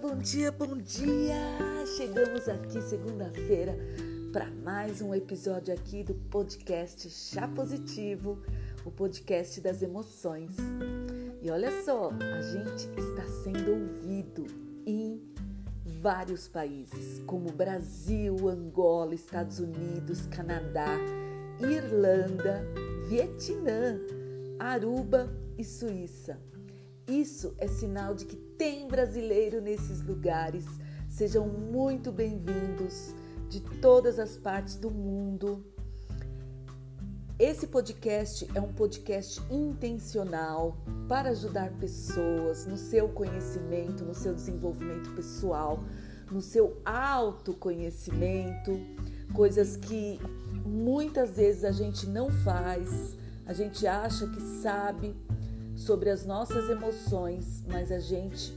bom dia, bom dia! Chegamos aqui segunda-feira para mais um episódio aqui do podcast Chá Positivo, o podcast das emoções. E olha só, a gente está sendo ouvido em vários países, como Brasil, Angola, Estados Unidos, Canadá, Irlanda, Vietnã, Aruba e Suíça. Isso é sinal de que tem brasileiro nesses lugares. Sejam muito bem-vindos de todas as partes do mundo. Esse podcast é um podcast intencional para ajudar pessoas no seu conhecimento, no seu desenvolvimento pessoal, no seu autoconhecimento, coisas que muitas vezes a gente não faz, a gente acha que sabe, sobre as nossas emoções, mas a gente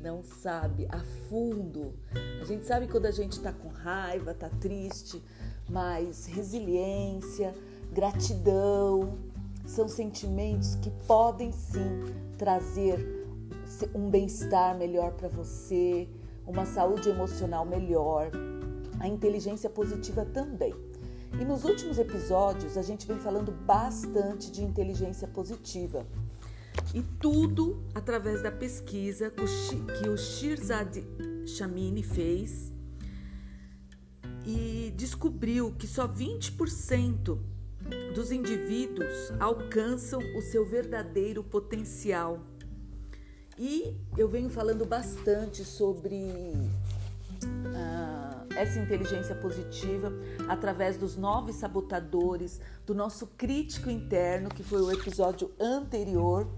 não sabe a fundo. A gente sabe quando a gente está com raiva, está triste, mas resiliência, gratidão são sentimentos que podem sim trazer um bem-estar melhor para você, uma saúde emocional melhor, a inteligência positiva também. E nos últimos episódios a gente vem falando bastante de inteligência positiva. E tudo através da pesquisa que o Shirzad Shamini fez e descobriu que só 20% dos indivíduos alcançam o seu verdadeiro potencial. E eu venho falando bastante sobre uh, essa inteligência positiva através dos nove sabotadores, do nosso crítico interno, que foi o episódio anterior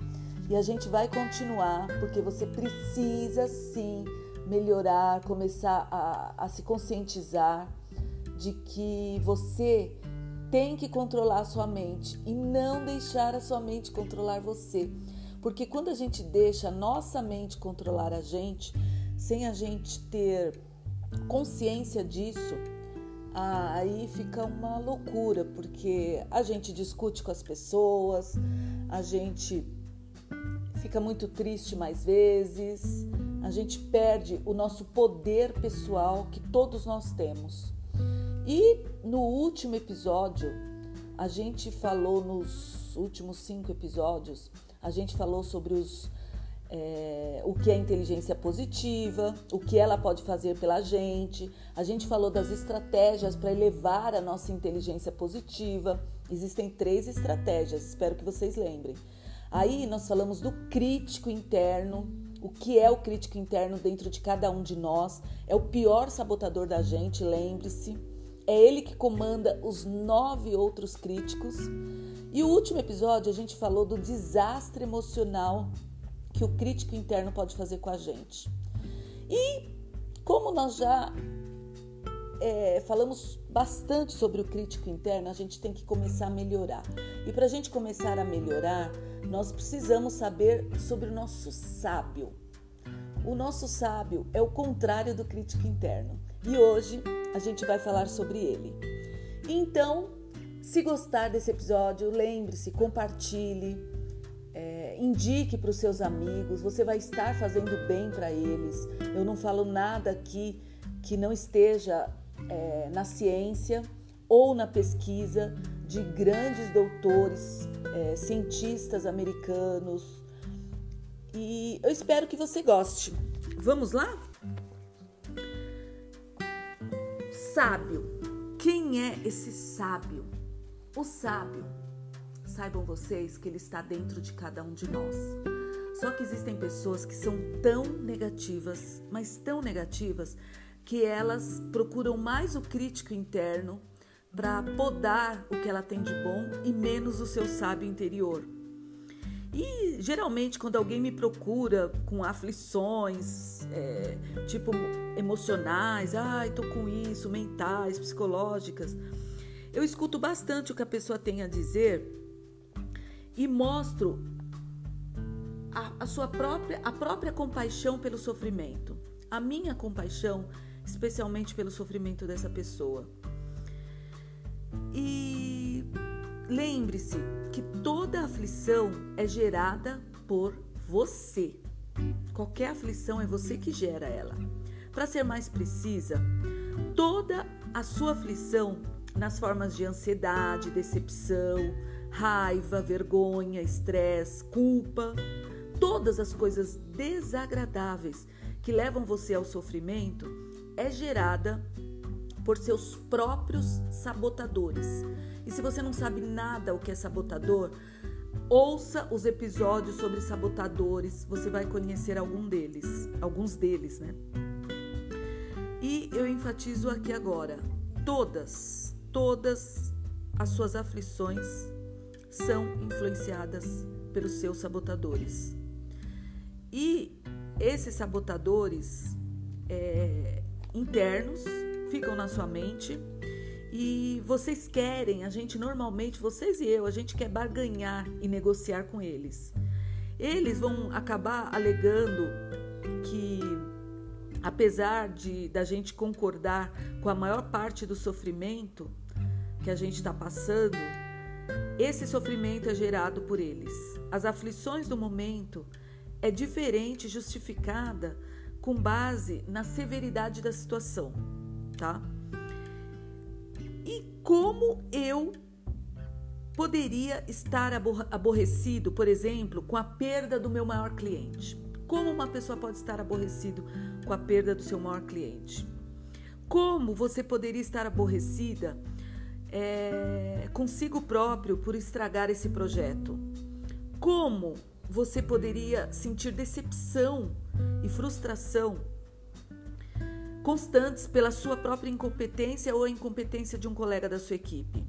e a gente vai continuar porque você precisa sim melhorar, começar a, a se conscientizar de que você tem que controlar a sua mente e não deixar a sua mente controlar você. Porque quando a gente deixa a nossa mente controlar a gente, sem a gente ter consciência disso, aí fica uma loucura, porque a gente discute com as pessoas, a gente fica muito triste mais vezes, a gente perde o nosso poder pessoal que todos nós temos. E no último episódio, a gente falou nos últimos cinco episódios, a gente falou sobre os é, o que é inteligência positiva, o que ela pode fazer pela gente. A gente falou das estratégias para elevar a nossa inteligência positiva. Existem três estratégias, espero que vocês lembrem. Aí nós falamos do crítico interno. O que é o crítico interno dentro de cada um de nós? É o pior sabotador da gente, lembre-se. É ele que comanda os nove outros críticos. E o último episódio a gente falou do desastre emocional que o crítico interno pode fazer com a gente. E como nós já é, falamos bastante sobre o crítico interno, a gente tem que começar a melhorar. E para a gente começar a melhorar, nós precisamos saber sobre o nosso sábio. O nosso sábio é o contrário do crítico interno e hoje a gente vai falar sobre ele. Então, se gostar desse episódio, lembre-se, compartilhe, indique para os seus amigos, você vai estar fazendo bem para eles. Eu não falo nada aqui que não esteja é, na ciência ou na pesquisa de grandes doutores, é, cientistas americanos. E eu espero que você goste. Vamos lá? Sábio. Quem é esse sábio? O sábio, saibam vocês que ele está dentro de cada um de nós. Só que existem pessoas que são tão negativas, mas tão negativas, que elas procuram mais o crítico interno para podar o que ela tem de bom e menos o seu sábio interior. E geralmente, quando alguém me procura com aflições, é, tipo emocionais, ai, tô com isso, mentais, psicológicas, eu escuto bastante o que a pessoa tem a dizer e mostro a, a sua própria, a própria compaixão pelo sofrimento, a minha compaixão, especialmente pelo sofrimento dessa pessoa. E lembre-se que toda aflição é gerada por você. Qualquer aflição é você que gera ela. Para ser mais precisa, toda a sua aflição nas formas de ansiedade, decepção, raiva, vergonha, estresse, culpa, todas as coisas desagradáveis que levam você ao sofrimento é gerada por seus próprios sabotadores. E se você não sabe nada o que é sabotador, ouça os episódios sobre sabotadores, você vai conhecer algum deles, alguns deles, né? E eu enfatizo aqui agora, todas, todas as suas aflições são influenciadas pelos seus sabotadores. E esses sabotadores é, internos ficam na sua mente e vocês querem, a gente normalmente, vocês e eu, a gente quer barganhar e negociar com eles. Eles vão acabar alegando que apesar de da gente concordar com a maior parte do sofrimento que a gente está passando, esse sofrimento é gerado por eles. As aflições do momento é diferente, justificada com base na severidade da situação, tá? E como eu poderia estar aborrecido, por exemplo, com a perda do meu maior cliente? Como uma pessoa pode estar aborrecido com a perda do seu maior cliente? Como você poderia estar aborrecida é, consigo próprio por estragar esse projeto? Como você poderia sentir decepção e frustração constantes pela sua própria incompetência ou a incompetência de um colega da sua equipe?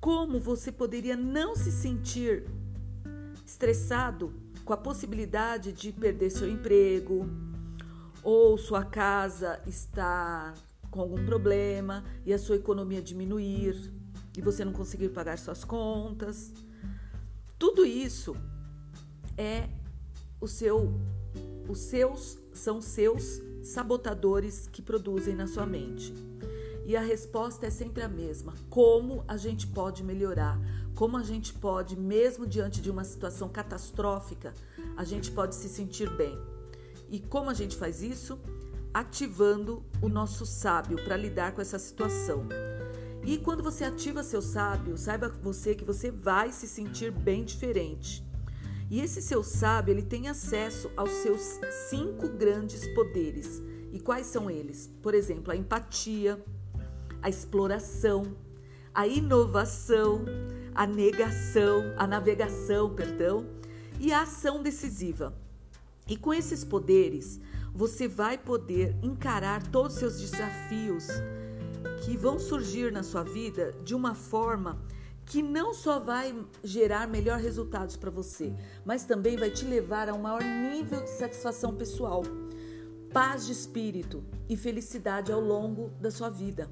Como você poderia não se sentir estressado com a possibilidade de perder seu emprego ou sua casa estar com algum problema e a sua economia diminuir e você não conseguir pagar suas contas? Tudo isso é o seu os seus são seus sabotadores que produzem na sua mente. E a resposta é sempre a mesma: como a gente pode melhorar? Como a gente pode, mesmo diante de uma situação catastrófica, a gente pode se sentir bem? E como a gente faz isso? Ativando o nosso sábio para lidar com essa situação. E quando você ativa seu sábio, saiba você que você vai se sentir bem diferente. E esse seu sábio, ele tem acesso aos seus cinco grandes poderes. E quais são eles? Por exemplo, a empatia, a exploração, a inovação, a negação, a navegação, perdão, e a ação decisiva. E com esses poderes, você vai poder encarar todos os seus desafios que vão surgir na sua vida de uma forma que não só vai gerar melhores resultados para você, mas também vai te levar a um maior nível de satisfação pessoal, paz de espírito e felicidade ao longo da sua vida.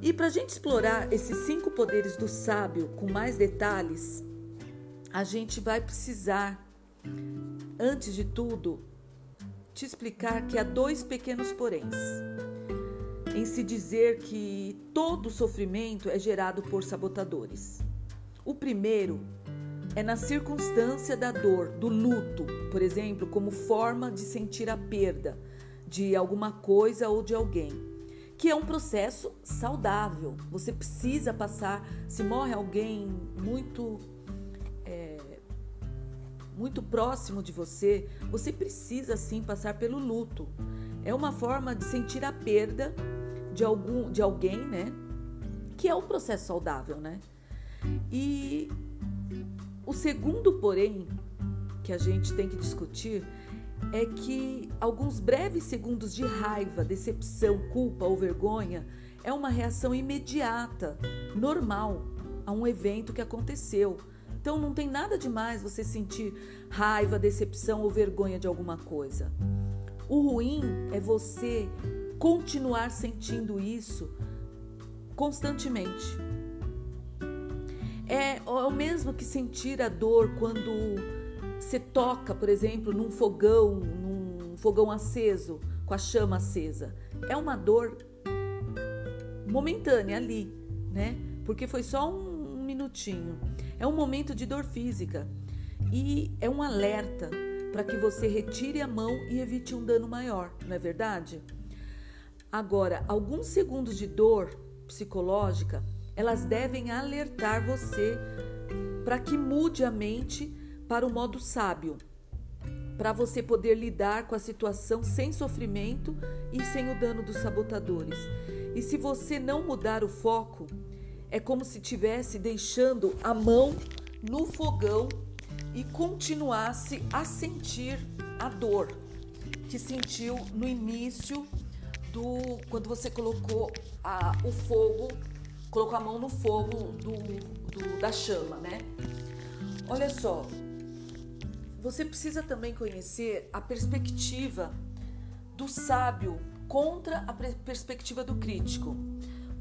E para a gente explorar esses cinco poderes do sábio com mais detalhes, a gente vai precisar, antes de tudo, te explicar que há dois pequenos poréns em se dizer que todo sofrimento é gerado por sabotadores. O primeiro é na circunstância da dor, do luto, por exemplo, como forma de sentir a perda de alguma coisa ou de alguém, que é um processo saudável. Você precisa passar, se morre alguém muito muito próximo de você, você precisa sim passar pelo luto. É uma forma de sentir a perda de algum de alguém, né? Que é um processo saudável, né? E o segundo, porém, que a gente tem que discutir é que alguns breves segundos de raiva, decepção, culpa ou vergonha é uma reação imediata, normal a um evento que aconteceu. Então não tem nada demais você sentir raiva, decepção ou vergonha de alguma coisa. O ruim é você continuar sentindo isso constantemente. É, é o mesmo que sentir a dor quando você toca, por exemplo, num fogão, num fogão aceso, com a chama acesa. É uma dor momentânea ali, né? Porque foi só um minutinho. É um momento de dor física e é um alerta para que você retire a mão e evite um dano maior, não é verdade? Agora, alguns segundos de dor psicológica, elas devem alertar você para que mude a mente para o modo sábio, para você poder lidar com a situação sem sofrimento e sem o dano dos sabotadores. E se você não mudar o foco, é como se tivesse deixando a mão no fogão e continuasse a sentir a dor que sentiu no início do quando você colocou a, o fogo, colocou a mão no fogo do, do, da chama, né? Olha só, você precisa também conhecer a perspectiva do sábio contra a perspectiva do crítico.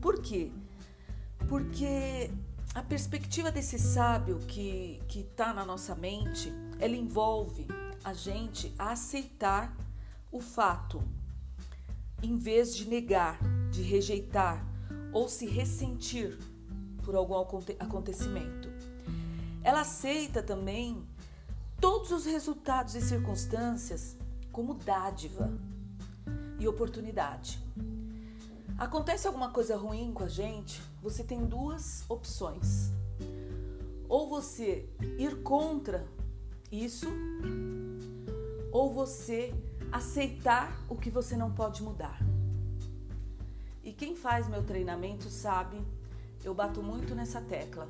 Por quê? Porque a perspectiva desse sábio que está na nossa mente, ela envolve a gente a aceitar o fato, em vez de negar, de rejeitar ou se ressentir por algum acontecimento. Ela aceita também todos os resultados e circunstâncias como dádiva e oportunidade. Acontece alguma coisa ruim com a gente, você tem duas opções. Ou você ir contra isso, ou você aceitar o que você não pode mudar. E quem faz meu treinamento sabe, eu bato muito nessa tecla.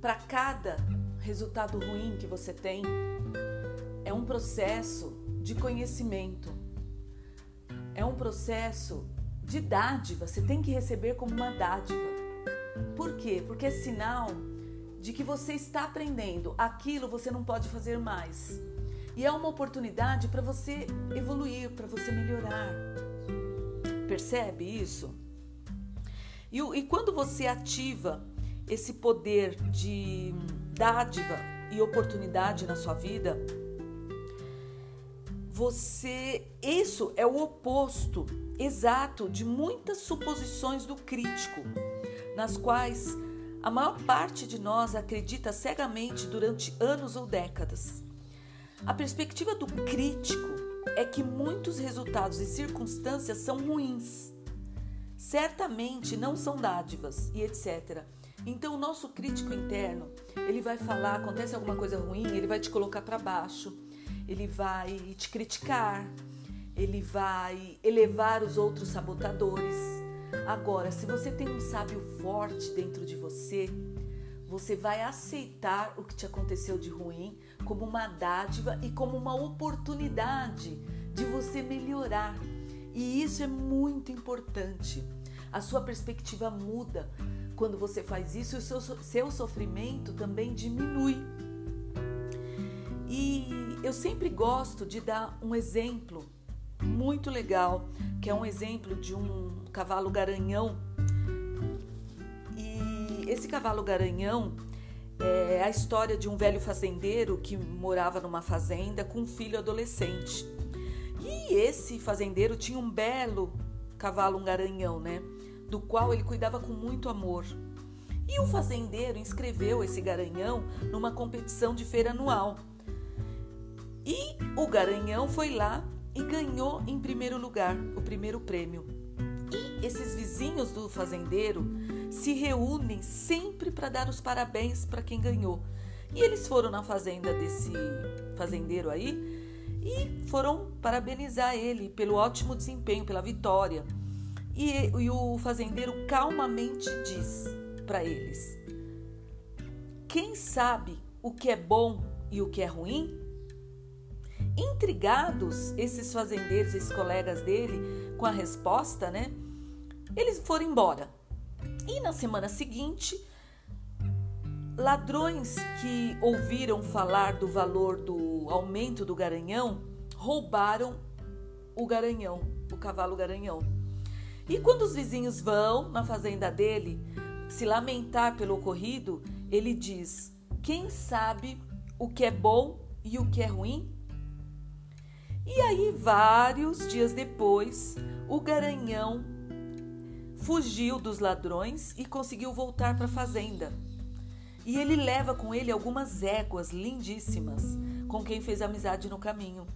Para cada resultado ruim que você tem, é um processo de conhecimento é um processo de dádiva, você tem que receber como uma dádiva. Por quê? Porque é sinal de que você está aprendendo aquilo você não pode fazer mais. E é uma oportunidade para você evoluir, para você melhorar. Percebe isso? E, e quando você ativa esse poder de dádiva e oportunidade na sua vida, você, isso é o oposto exato de muitas suposições do crítico, nas quais a maior parte de nós acredita cegamente durante anos ou décadas. A perspectiva do crítico é que muitos resultados e circunstâncias são ruins. Certamente não são dádivas e etc. Então o nosso crítico interno, ele vai falar, acontece alguma coisa ruim, ele vai te colocar para baixo ele vai te criticar, ele vai elevar os outros sabotadores. Agora, se você tem um sábio forte dentro de você, você vai aceitar o que te aconteceu de ruim como uma dádiva e como uma oportunidade de você melhorar. E isso é muito importante. A sua perspectiva muda quando você faz isso e o seu, seu sofrimento também diminui. Eu sempre gosto de dar um exemplo muito legal, que é um exemplo de um cavalo garanhão. E esse cavalo garanhão é a história de um velho fazendeiro que morava numa fazenda com um filho adolescente. E esse fazendeiro tinha um belo cavalo, um garanhão, né? Do qual ele cuidava com muito amor. E o fazendeiro inscreveu esse garanhão numa competição de feira anual. E o Garanhão foi lá e ganhou em primeiro lugar o primeiro prêmio. E esses vizinhos do fazendeiro se reúnem sempre para dar os parabéns para quem ganhou. E eles foram na fazenda desse fazendeiro aí e foram parabenizar ele pelo ótimo desempenho, pela vitória. E, e o fazendeiro calmamente diz para eles: Quem sabe o que é bom e o que é ruim Intrigados, esses fazendeiros, esses colegas dele, com a resposta, né? Eles foram embora. E na semana seguinte, ladrões que ouviram falar do valor do aumento do garanhão roubaram o garanhão, o cavalo garanhão. E quando os vizinhos vão na fazenda dele se lamentar pelo ocorrido, ele diz: Quem sabe o que é bom e o que é ruim? E aí, vários dias depois, o garanhão fugiu dos ladrões e conseguiu voltar para a fazenda. E ele leva com ele algumas éguas lindíssimas, com quem fez amizade no caminho.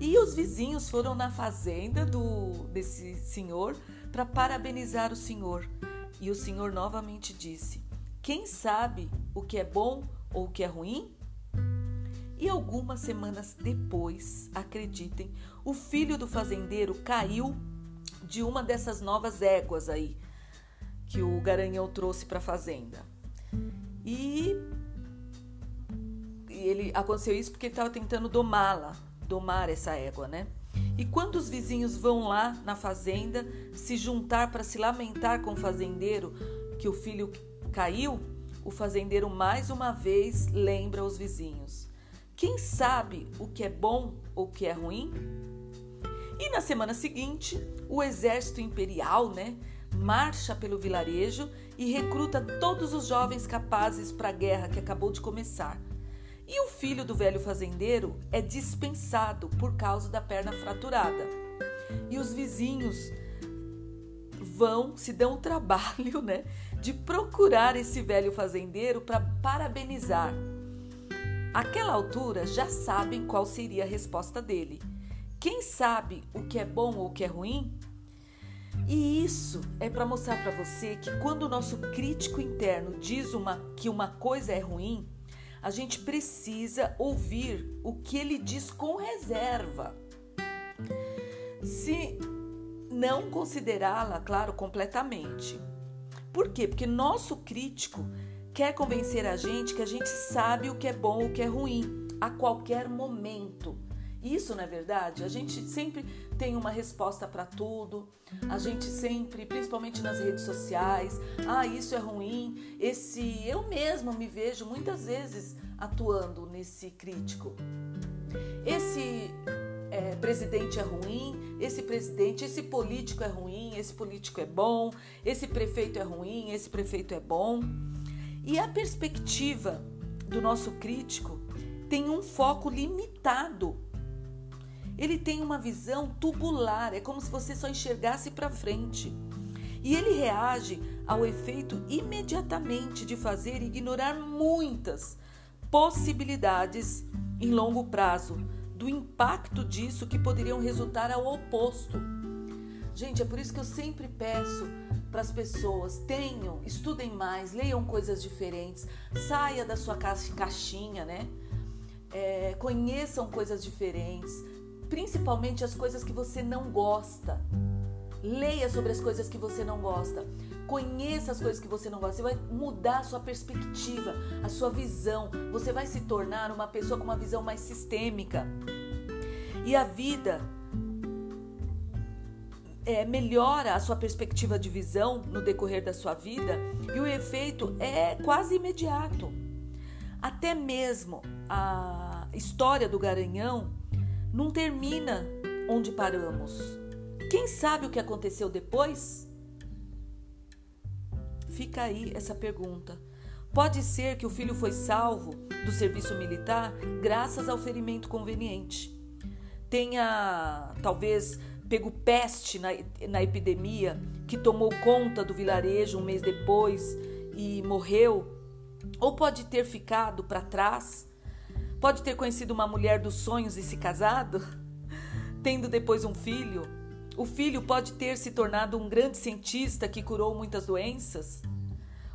E os vizinhos foram na fazenda do desse senhor para parabenizar o senhor. E o senhor novamente disse: Quem sabe o que é bom ou o que é ruim? E algumas semanas depois, acreditem, o filho do fazendeiro caiu de uma dessas novas éguas aí que o garanhão trouxe para a fazenda. E ele aconteceu isso porque ele estava tentando domá-la, domar essa égua, né? E quando os vizinhos vão lá na fazenda se juntar para se lamentar com o fazendeiro que o filho caiu, o fazendeiro mais uma vez lembra os vizinhos: Quem sabe o que é bom ou o que é ruim? E na semana seguinte, o exército imperial, né, marcha pelo vilarejo e recruta todos os jovens capazes para a guerra que acabou de começar. E o filho do velho fazendeiro é dispensado por causa da perna fraturada. E os vizinhos vão, se dão o trabalho, né, de procurar esse velho fazendeiro para parabenizar. Aquela altura já sabem qual seria a resposta dele. Quem sabe o que é bom ou o que é ruim? E isso é para mostrar para você que quando o nosso crítico interno diz uma, que uma coisa é ruim, a gente precisa ouvir o que ele diz com reserva. Se não considerá-la, claro, completamente. Por quê? Porque nosso crítico quer convencer a gente que a gente sabe o que é bom o que é ruim a qualquer momento. Isso não é verdade? A gente sempre tem uma resposta para tudo. A gente sempre, principalmente nas redes sociais, ah, isso é ruim. Esse eu mesmo me vejo muitas vezes atuando nesse crítico. Esse é, presidente é ruim, esse presidente, esse político é ruim, esse político é bom, esse prefeito é ruim, esse prefeito é bom. E a perspectiva do nosso crítico tem um foco limitado ele tem uma visão tubular, é como se você só enxergasse para frente. E ele reage ao efeito imediatamente de fazer ignorar muitas possibilidades em longo prazo do impacto disso que poderiam resultar ao oposto. Gente, é por isso que eu sempre peço para as pessoas: tenham, estudem mais, leiam coisas diferentes, saia da sua caixinha, né? É, conheçam coisas diferentes, principalmente as coisas que você não gosta. Leia sobre as coisas que você não gosta. Conheça as coisas que você não gosta. Você vai mudar a sua perspectiva, a sua visão. Você vai se tornar uma pessoa com uma visão mais sistêmica. E a vida é, melhora a sua perspectiva de visão no decorrer da sua vida e o efeito é quase imediato. Até mesmo a história do garanhão não termina onde paramos. Quem sabe o que aconteceu depois? Fica aí essa pergunta. Pode ser que o filho foi salvo do serviço militar graças ao ferimento conveniente. Tenha, talvez, pego peste na, na epidemia que tomou conta do vilarejo um mês depois e morreu. Ou pode ter ficado para trás Pode ter conhecido uma mulher dos sonhos e se casado, tendo depois um filho. O filho pode ter se tornado um grande cientista que curou muitas doenças.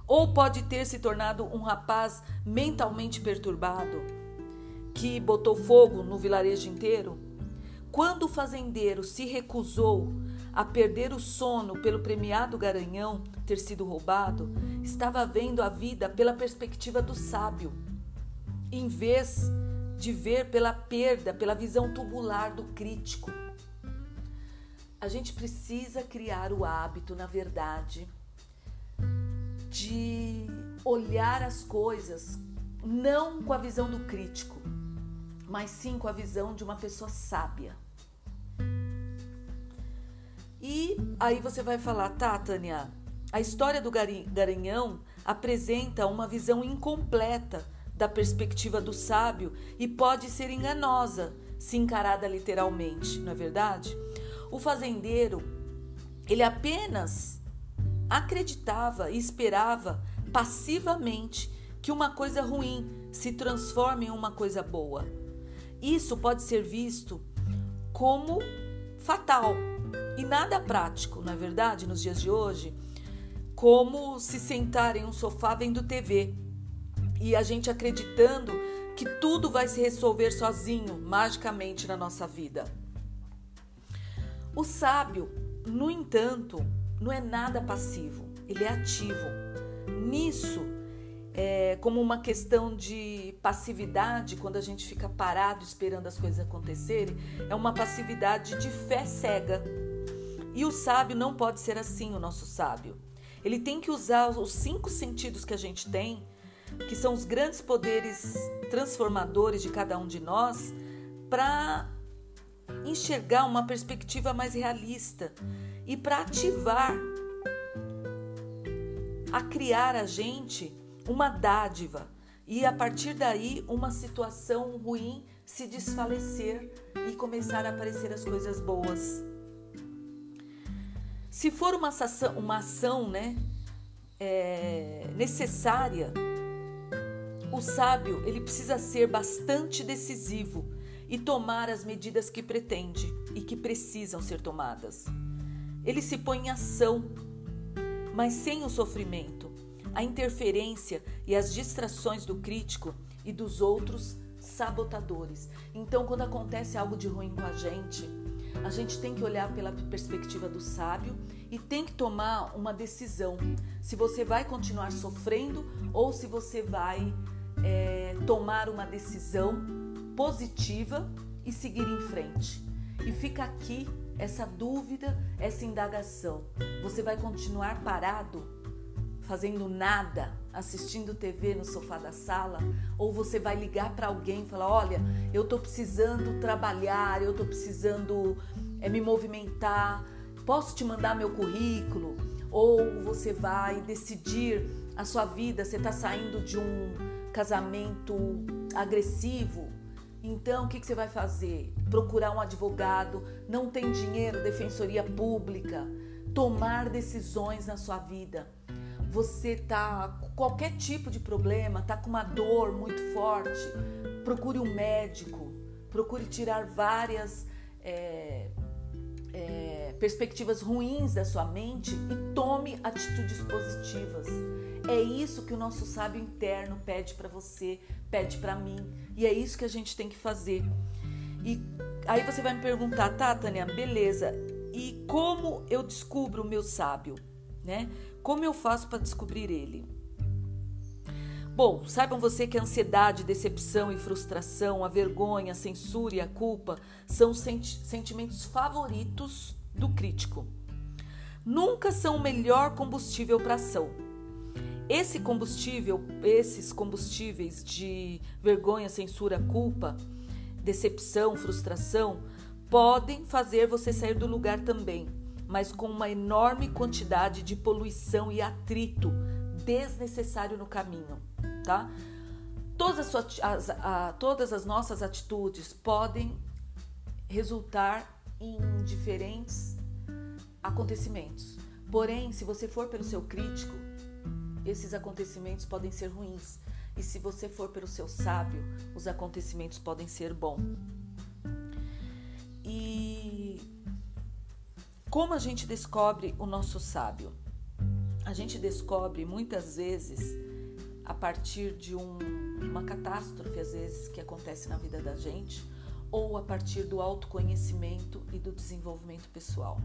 Ou pode ter se tornado um rapaz mentalmente perturbado, que botou fogo no vilarejo inteiro. Quando o fazendeiro se recusou a perder o sono pelo premiado garanhão ter sido roubado, estava vendo a vida pela perspectiva do sábio em vez de ver pela perda, pela visão tubular do crítico. A gente precisa criar o hábito, na verdade, de olhar as coisas não com a visão do crítico, mas sim com a visão de uma pessoa sábia. E aí você vai falar, tá, Tânia, a história do Garanhão apresenta uma visão incompleta da perspectiva do sábio e pode ser enganosa se encarada literalmente, não é verdade? O fazendeiro, ele apenas acreditava e esperava passivamente que uma coisa ruim se transforme em uma coisa boa. Isso pode ser visto como fatal e nada prático, na verdade, nos dias de hoje, como se sentar em um sofá vendo TV e a gente acreditando que tudo vai se resolver sozinho, magicamente na nossa vida. O sábio, no entanto, não é nada passivo, ele é ativo. Nisso, é, como uma questão de passividade, quando a gente fica parado esperando as coisas acontecerem, é uma passividade de fé cega. E o sábio não pode ser assim, o nosso sábio. Ele tem que usar os cinco sentidos que a gente tem, que são os grandes poderes transformadores de cada um de nós, para enxergar uma perspectiva mais realista e para ativar a criar a gente uma dádiva e a partir daí uma situação ruim se desfalecer e começar a aparecer as coisas boas. Se for uma ação, uma ação né, é, necessária, o sábio ele precisa ser bastante decisivo e tomar as medidas que pretende e que precisam ser tomadas. Ele se põe em ação, mas sem o sofrimento, a interferência e as distrações do crítico e dos outros sabotadores. Então, quando acontece algo de ruim com a gente, a gente tem que olhar pela perspectiva do sábio e tem que tomar uma decisão: se você vai continuar sofrendo ou se você vai é, tomar uma decisão positiva e seguir em frente. E fica aqui essa dúvida, essa indagação. Você vai continuar parado, fazendo nada, assistindo TV no sofá da sala? Ou você vai ligar para alguém e falar: Olha, eu estou precisando trabalhar, eu estou precisando é, me movimentar, posso te mandar meu currículo? Ou você vai decidir a sua vida, você está saindo de um casamento agressivo, então, o que você vai fazer? Procurar um advogado, não tem dinheiro, defensoria pública, tomar decisões na sua vida. Você tá com qualquer tipo de problema, tá com uma dor muito forte, procure um médico, procure tirar várias é, é, perspectivas ruins da sua mente e tome atitudes positivas. É isso que o nosso sábio interno pede para você, pede para mim, e é isso que a gente tem que fazer. E aí você vai me perguntar, tá, Tânia, beleza? E como eu descubro o meu sábio, né? Como eu faço para descobrir ele? Bom, saibam você que a ansiedade, decepção e frustração, a vergonha, a censura e a culpa são senti sentimentos favoritos do crítico. Nunca são o melhor combustível para ação esse combustível, esses combustíveis de vergonha, censura, culpa, decepção, frustração, podem fazer você sair do lugar também, mas com uma enorme quantidade de poluição e atrito desnecessário no caminho, tá? Todas as, suas, as, a, todas as nossas atitudes podem resultar em diferentes acontecimentos. Porém, se você for pelo seu crítico, esses acontecimentos podem ser ruins. E se você for pelo seu sábio, os acontecimentos podem ser bons. E como a gente descobre o nosso sábio? A gente descobre muitas vezes a partir de um, uma catástrofe, às vezes, que acontece na vida da gente, ou a partir do autoconhecimento e do desenvolvimento pessoal.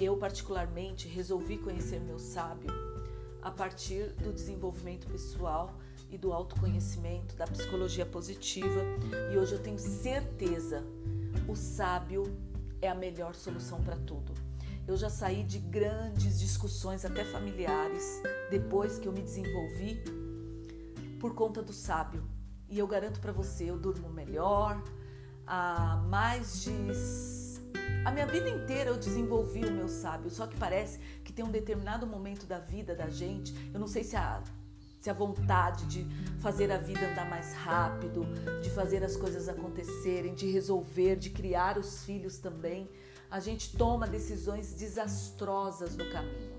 Eu, particularmente, resolvi conhecer meu sábio a partir do desenvolvimento pessoal e do autoconhecimento, da psicologia positiva. E hoje eu tenho certeza, o sábio é a melhor solução para tudo. Eu já saí de grandes discussões, até familiares, depois que eu me desenvolvi, por conta do sábio. E eu garanto para você, eu durmo melhor. Há mais de a minha vida inteira eu desenvolvi o meu sábio, só que parece que tem um determinado momento da vida da gente, eu não sei se a se a vontade de fazer a vida andar mais rápido, de fazer as coisas acontecerem, de resolver, de criar os filhos também, a gente toma decisões desastrosas no caminho.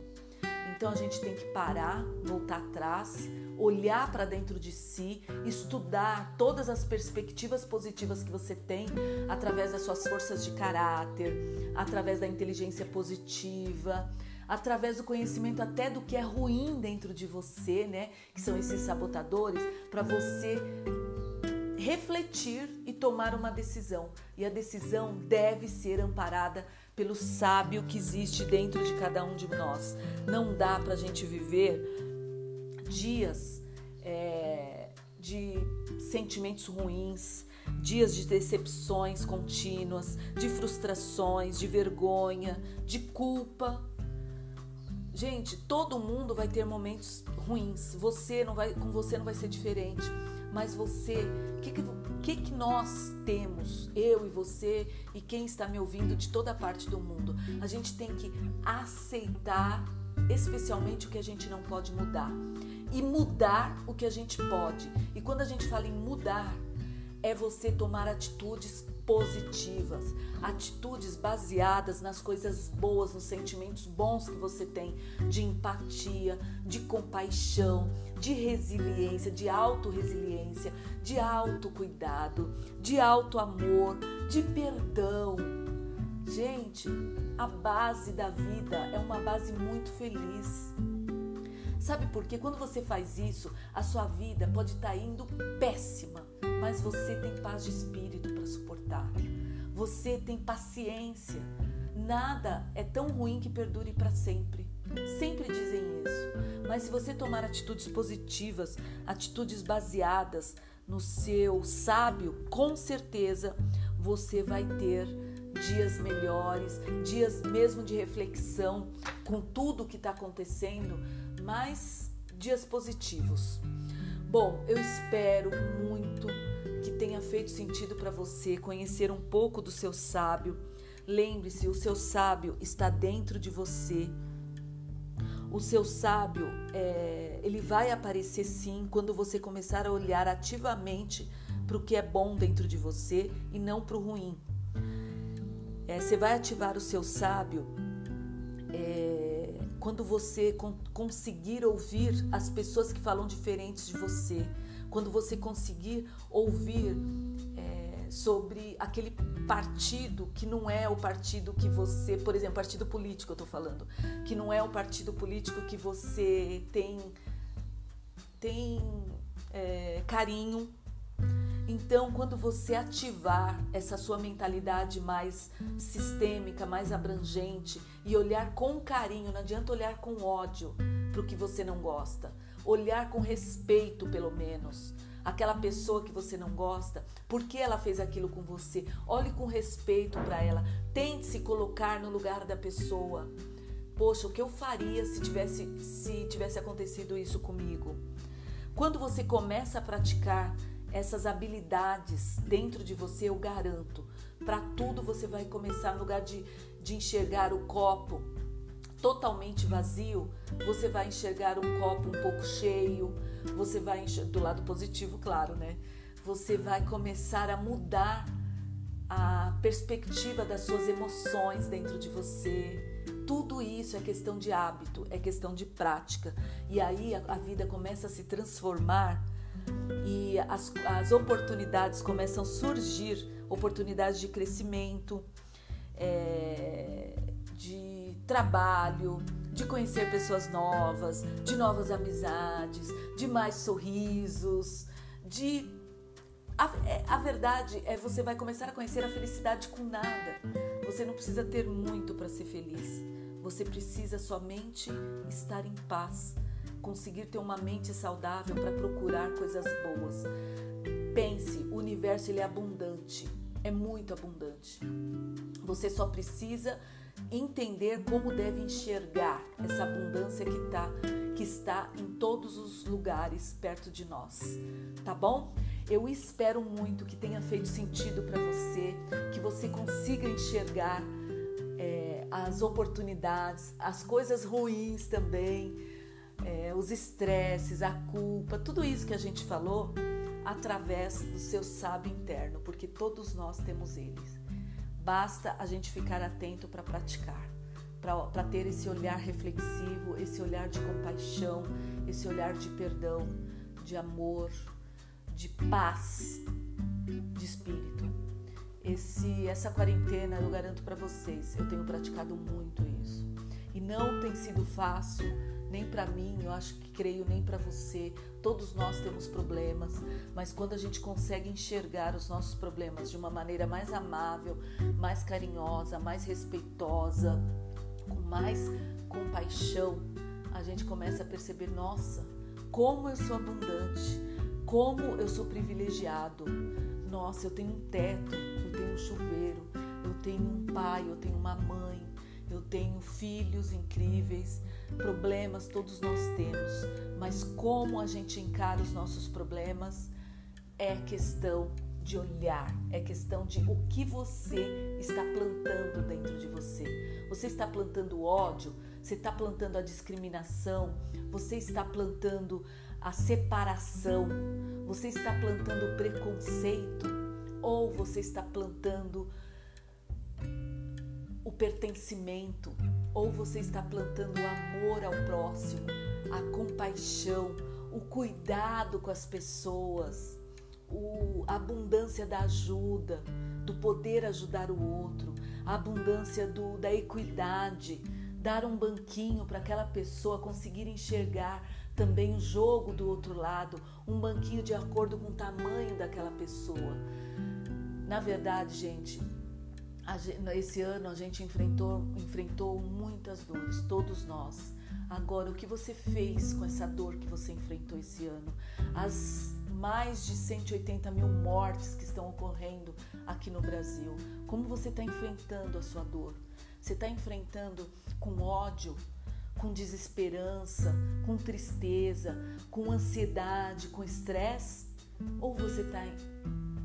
Então a gente tem que parar, voltar atrás, olhar para dentro de si, estudar todas as perspectivas positivas que você tem através das suas forças de caráter, através da inteligência positiva, através do conhecimento até do que é ruim dentro de você, né? Que são esses sabotadores, para você refletir e tomar uma decisão. E a decisão deve ser amparada pelo sábio que existe dentro de cada um de nós. Não dá para a gente viver dias é, de sentimentos ruins, dias de decepções contínuas, de frustrações, de vergonha, de culpa. Gente, todo mundo vai ter momentos ruins. Você não vai, com você não vai ser diferente. Mas você, o que, que, que nós temos, eu e você e quem está me ouvindo de toda parte do mundo? A gente tem que aceitar, especialmente o que a gente não pode mudar, e mudar o que a gente pode. E quando a gente fala em mudar, é você tomar atitudes positivas, atitudes baseadas nas coisas boas, nos sentimentos bons que você tem de empatia, de compaixão, de resiliência, de autorresiliência, de autocuidado, de autoamor, de perdão. Gente, a base da vida é uma base muito feliz. Sabe por quê? Quando você faz isso, a sua vida pode estar tá indo péssima, mas você tem paz de espírito suportar. Você tem paciência. Nada é tão ruim que perdure para sempre. Sempre dizem isso. Mas se você tomar atitudes positivas, atitudes baseadas no seu sábio, com certeza você vai ter dias melhores, dias mesmo de reflexão com tudo o que está acontecendo, mais dias positivos. Bom, eu espero muito tenha feito sentido para você conhecer um pouco do seu sábio. Lembre-se, o seu sábio está dentro de você. O seu sábio, é, ele vai aparecer sim quando você começar a olhar ativamente para o que é bom dentro de você e não para o ruim. É, você vai ativar o seu sábio é, quando você conseguir ouvir as pessoas que falam diferentes de você, quando você conseguir ouvir é, sobre aquele partido que não é o partido que você, por exemplo, partido político eu estou falando, que não é o partido político que você tem tem é, carinho, então, quando você ativar essa sua mentalidade mais sistêmica, mais abrangente e olhar com carinho, não adianta olhar com ódio para o que você não gosta, olhar com respeito, pelo menos. Aquela pessoa que você não gosta, por que ela fez aquilo com você? Olhe com respeito para ela, tente se colocar no lugar da pessoa. Poxa, o que eu faria se tivesse, se tivesse acontecido isso comigo? Quando você começa a praticar essas habilidades dentro de você, eu garanto. Para tudo você vai começar, no lugar de, de enxergar o copo totalmente vazio, você vai enxergar um copo um pouco cheio, você vai do lado positivo, claro, né? Você vai começar a mudar a perspectiva das suas emoções dentro de você. Tudo isso é questão de hábito, é questão de prática. E aí a, a vida começa a se transformar e as, as oportunidades começam a surgir oportunidades de crescimento, é, de trabalho, de conhecer pessoas novas, de novas amizades, de mais sorrisos, de. A, é, a verdade é você vai começar a conhecer a felicidade com nada. Você não precisa ter muito para ser feliz. Você precisa somente estar em paz conseguir ter uma mente saudável para procurar coisas boas. Pense, o universo ele é abundante, é muito abundante. Você só precisa entender como deve enxergar essa abundância que, tá, que está em todos os lugares perto de nós, tá bom? Eu espero muito que tenha feito sentido para você, que você consiga enxergar é, as oportunidades, as coisas ruins também é, os estresses, a culpa, tudo isso que a gente falou através do seu sábio interno, porque todos nós temos eles. Basta a gente ficar atento para praticar, para ter esse olhar reflexivo, esse olhar de compaixão, esse olhar de perdão, de amor, de paz, de espírito. Esse, essa quarentena, eu garanto para vocês, eu tenho praticado muito isso. E não tem sido fácil, nem para mim, eu acho que creio nem para você. Todos nós temos problemas, mas quando a gente consegue enxergar os nossos problemas de uma maneira mais amável, mais carinhosa, mais respeitosa, com mais compaixão, a gente começa a perceber: nossa, como eu sou abundante, como eu sou privilegiado. Nossa, eu tenho um teto, eu tenho um chuveiro, eu tenho um pai, eu tenho uma mãe, eu tenho filhos incríveis. Problemas todos nós temos, mas como a gente encara os nossos problemas é questão de olhar, é questão de o que você está plantando dentro de você. Você está plantando ódio, você está plantando a discriminação, você está plantando a separação, você está plantando preconceito? Ou você está plantando o pertencimento, ou você está plantando o amor ao próximo, a compaixão, o cuidado com as pessoas, a abundância da ajuda, do poder ajudar o outro, a abundância do, da equidade, dar um banquinho para aquela pessoa conseguir enxergar também o jogo do outro lado, um banquinho de acordo com o tamanho daquela pessoa. Na verdade, gente, esse ano a gente enfrentou, enfrentou muitas dores, todos nós. Agora, o que você fez com essa dor que você enfrentou esse ano? As mais de 180 mil mortes que estão ocorrendo aqui no Brasil. Como você está enfrentando a sua dor? Você está enfrentando com ódio, com desesperança, com tristeza, com ansiedade, com estresse? Ou você está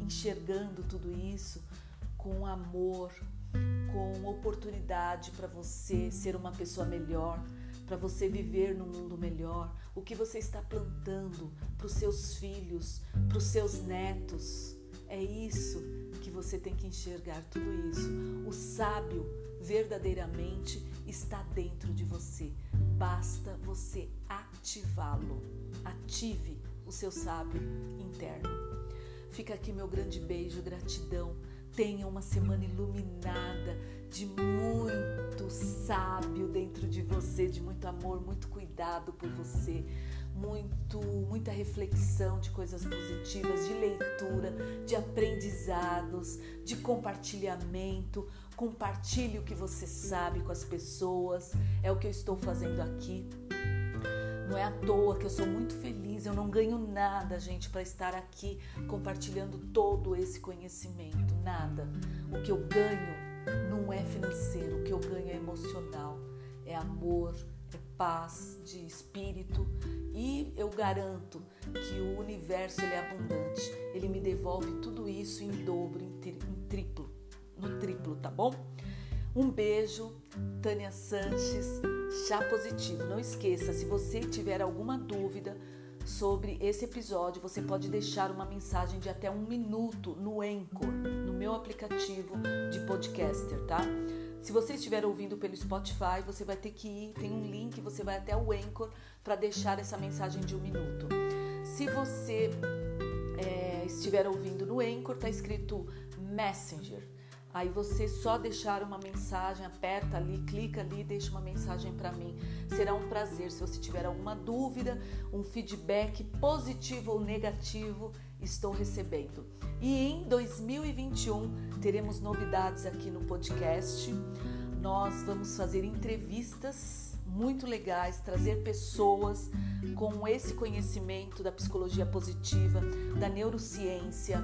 enxergando tudo isso com amor, com oportunidade para você ser uma pessoa melhor, para você viver num mundo melhor? O que você está plantando para os seus filhos, para os seus netos? É isso que você tem que enxergar tudo isso. O sábio verdadeiramente está dentro de você. Basta você ativá-lo. Ative o seu sábio interno. Fica aqui meu grande beijo, gratidão tenha uma semana iluminada de muito sábio dentro de você, de muito amor, muito cuidado por você, muito muita reflexão de coisas positivas, de leitura, de aprendizados, de compartilhamento. Compartilhe o que você sabe com as pessoas. É o que eu estou fazendo aqui. Não é à toa que eu sou muito feliz, eu não ganho nada, gente, para estar aqui compartilhando todo esse conhecimento. Nada. O que eu ganho não é financeiro, o que eu ganho é emocional, é amor, é paz de espírito e eu garanto que o universo ele é abundante. Ele me devolve tudo isso em dobro, em, tri, em triplo, no triplo, tá bom? Um beijo, Tânia Sanches, Chá Positivo. Não esqueça, se você tiver alguma dúvida sobre esse episódio, você pode deixar uma mensagem de até um minuto no Anchor, no meu aplicativo de podcaster, tá? Se você estiver ouvindo pelo Spotify, você vai ter que ir, tem um link, você vai até o Anchor para deixar essa mensagem de um minuto. Se você é, estiver ouvindo no Anchor, tá escrito Messenger. Aí você só deixar uma mensagem, aperta ali, clica ali deixa uma mensagem para mim. Será um prazer. Se você tiver alguma dúvida, um feedback positivo ou negativo, estou recebendo. E em 2021 teremos novidades aqui no podcast. Nós vamos fazer entrevistas muito legais, trazer pessoas com esse conhecimento da psicologia positiva, da neurociência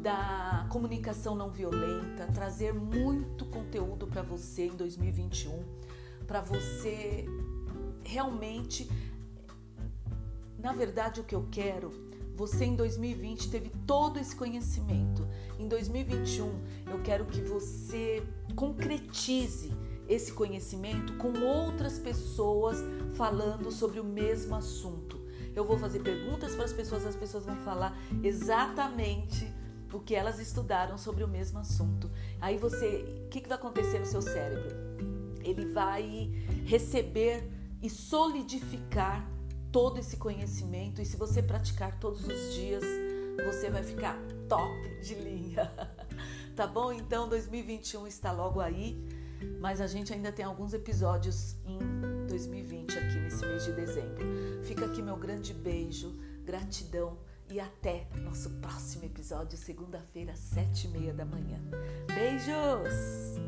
da comunicação não violenta, trazer muito conteúdo para você em 2021, para você realmente. Na verdade, o que eu quero, você em 2020 teve todo esse conhecimento. Em 2021, eu quero que você concretize esse conhecimento com outras pessoas falando sobre o mesmo assunto. Eu vou fazer perguntas para as pessoas, as pessoas vão falar exatamente o que elas estudaram sobre o mesmo assunto. Aí você, o que, que vai acontecer no seu cérebro? ele vai receber e solidificar todo esse conhecimento e se você praticar todos os dias, você vai ficar top de linha. tá bom? Então 2021 está logo aí, mas a gente ainda tem alguns episódios em 2020 aqui nesse mês de dezembro. Fica aqui meu grande beijo, gratidão e até nosso próximo episódio, segunda-feira, sete e meia da manhã. Beijos!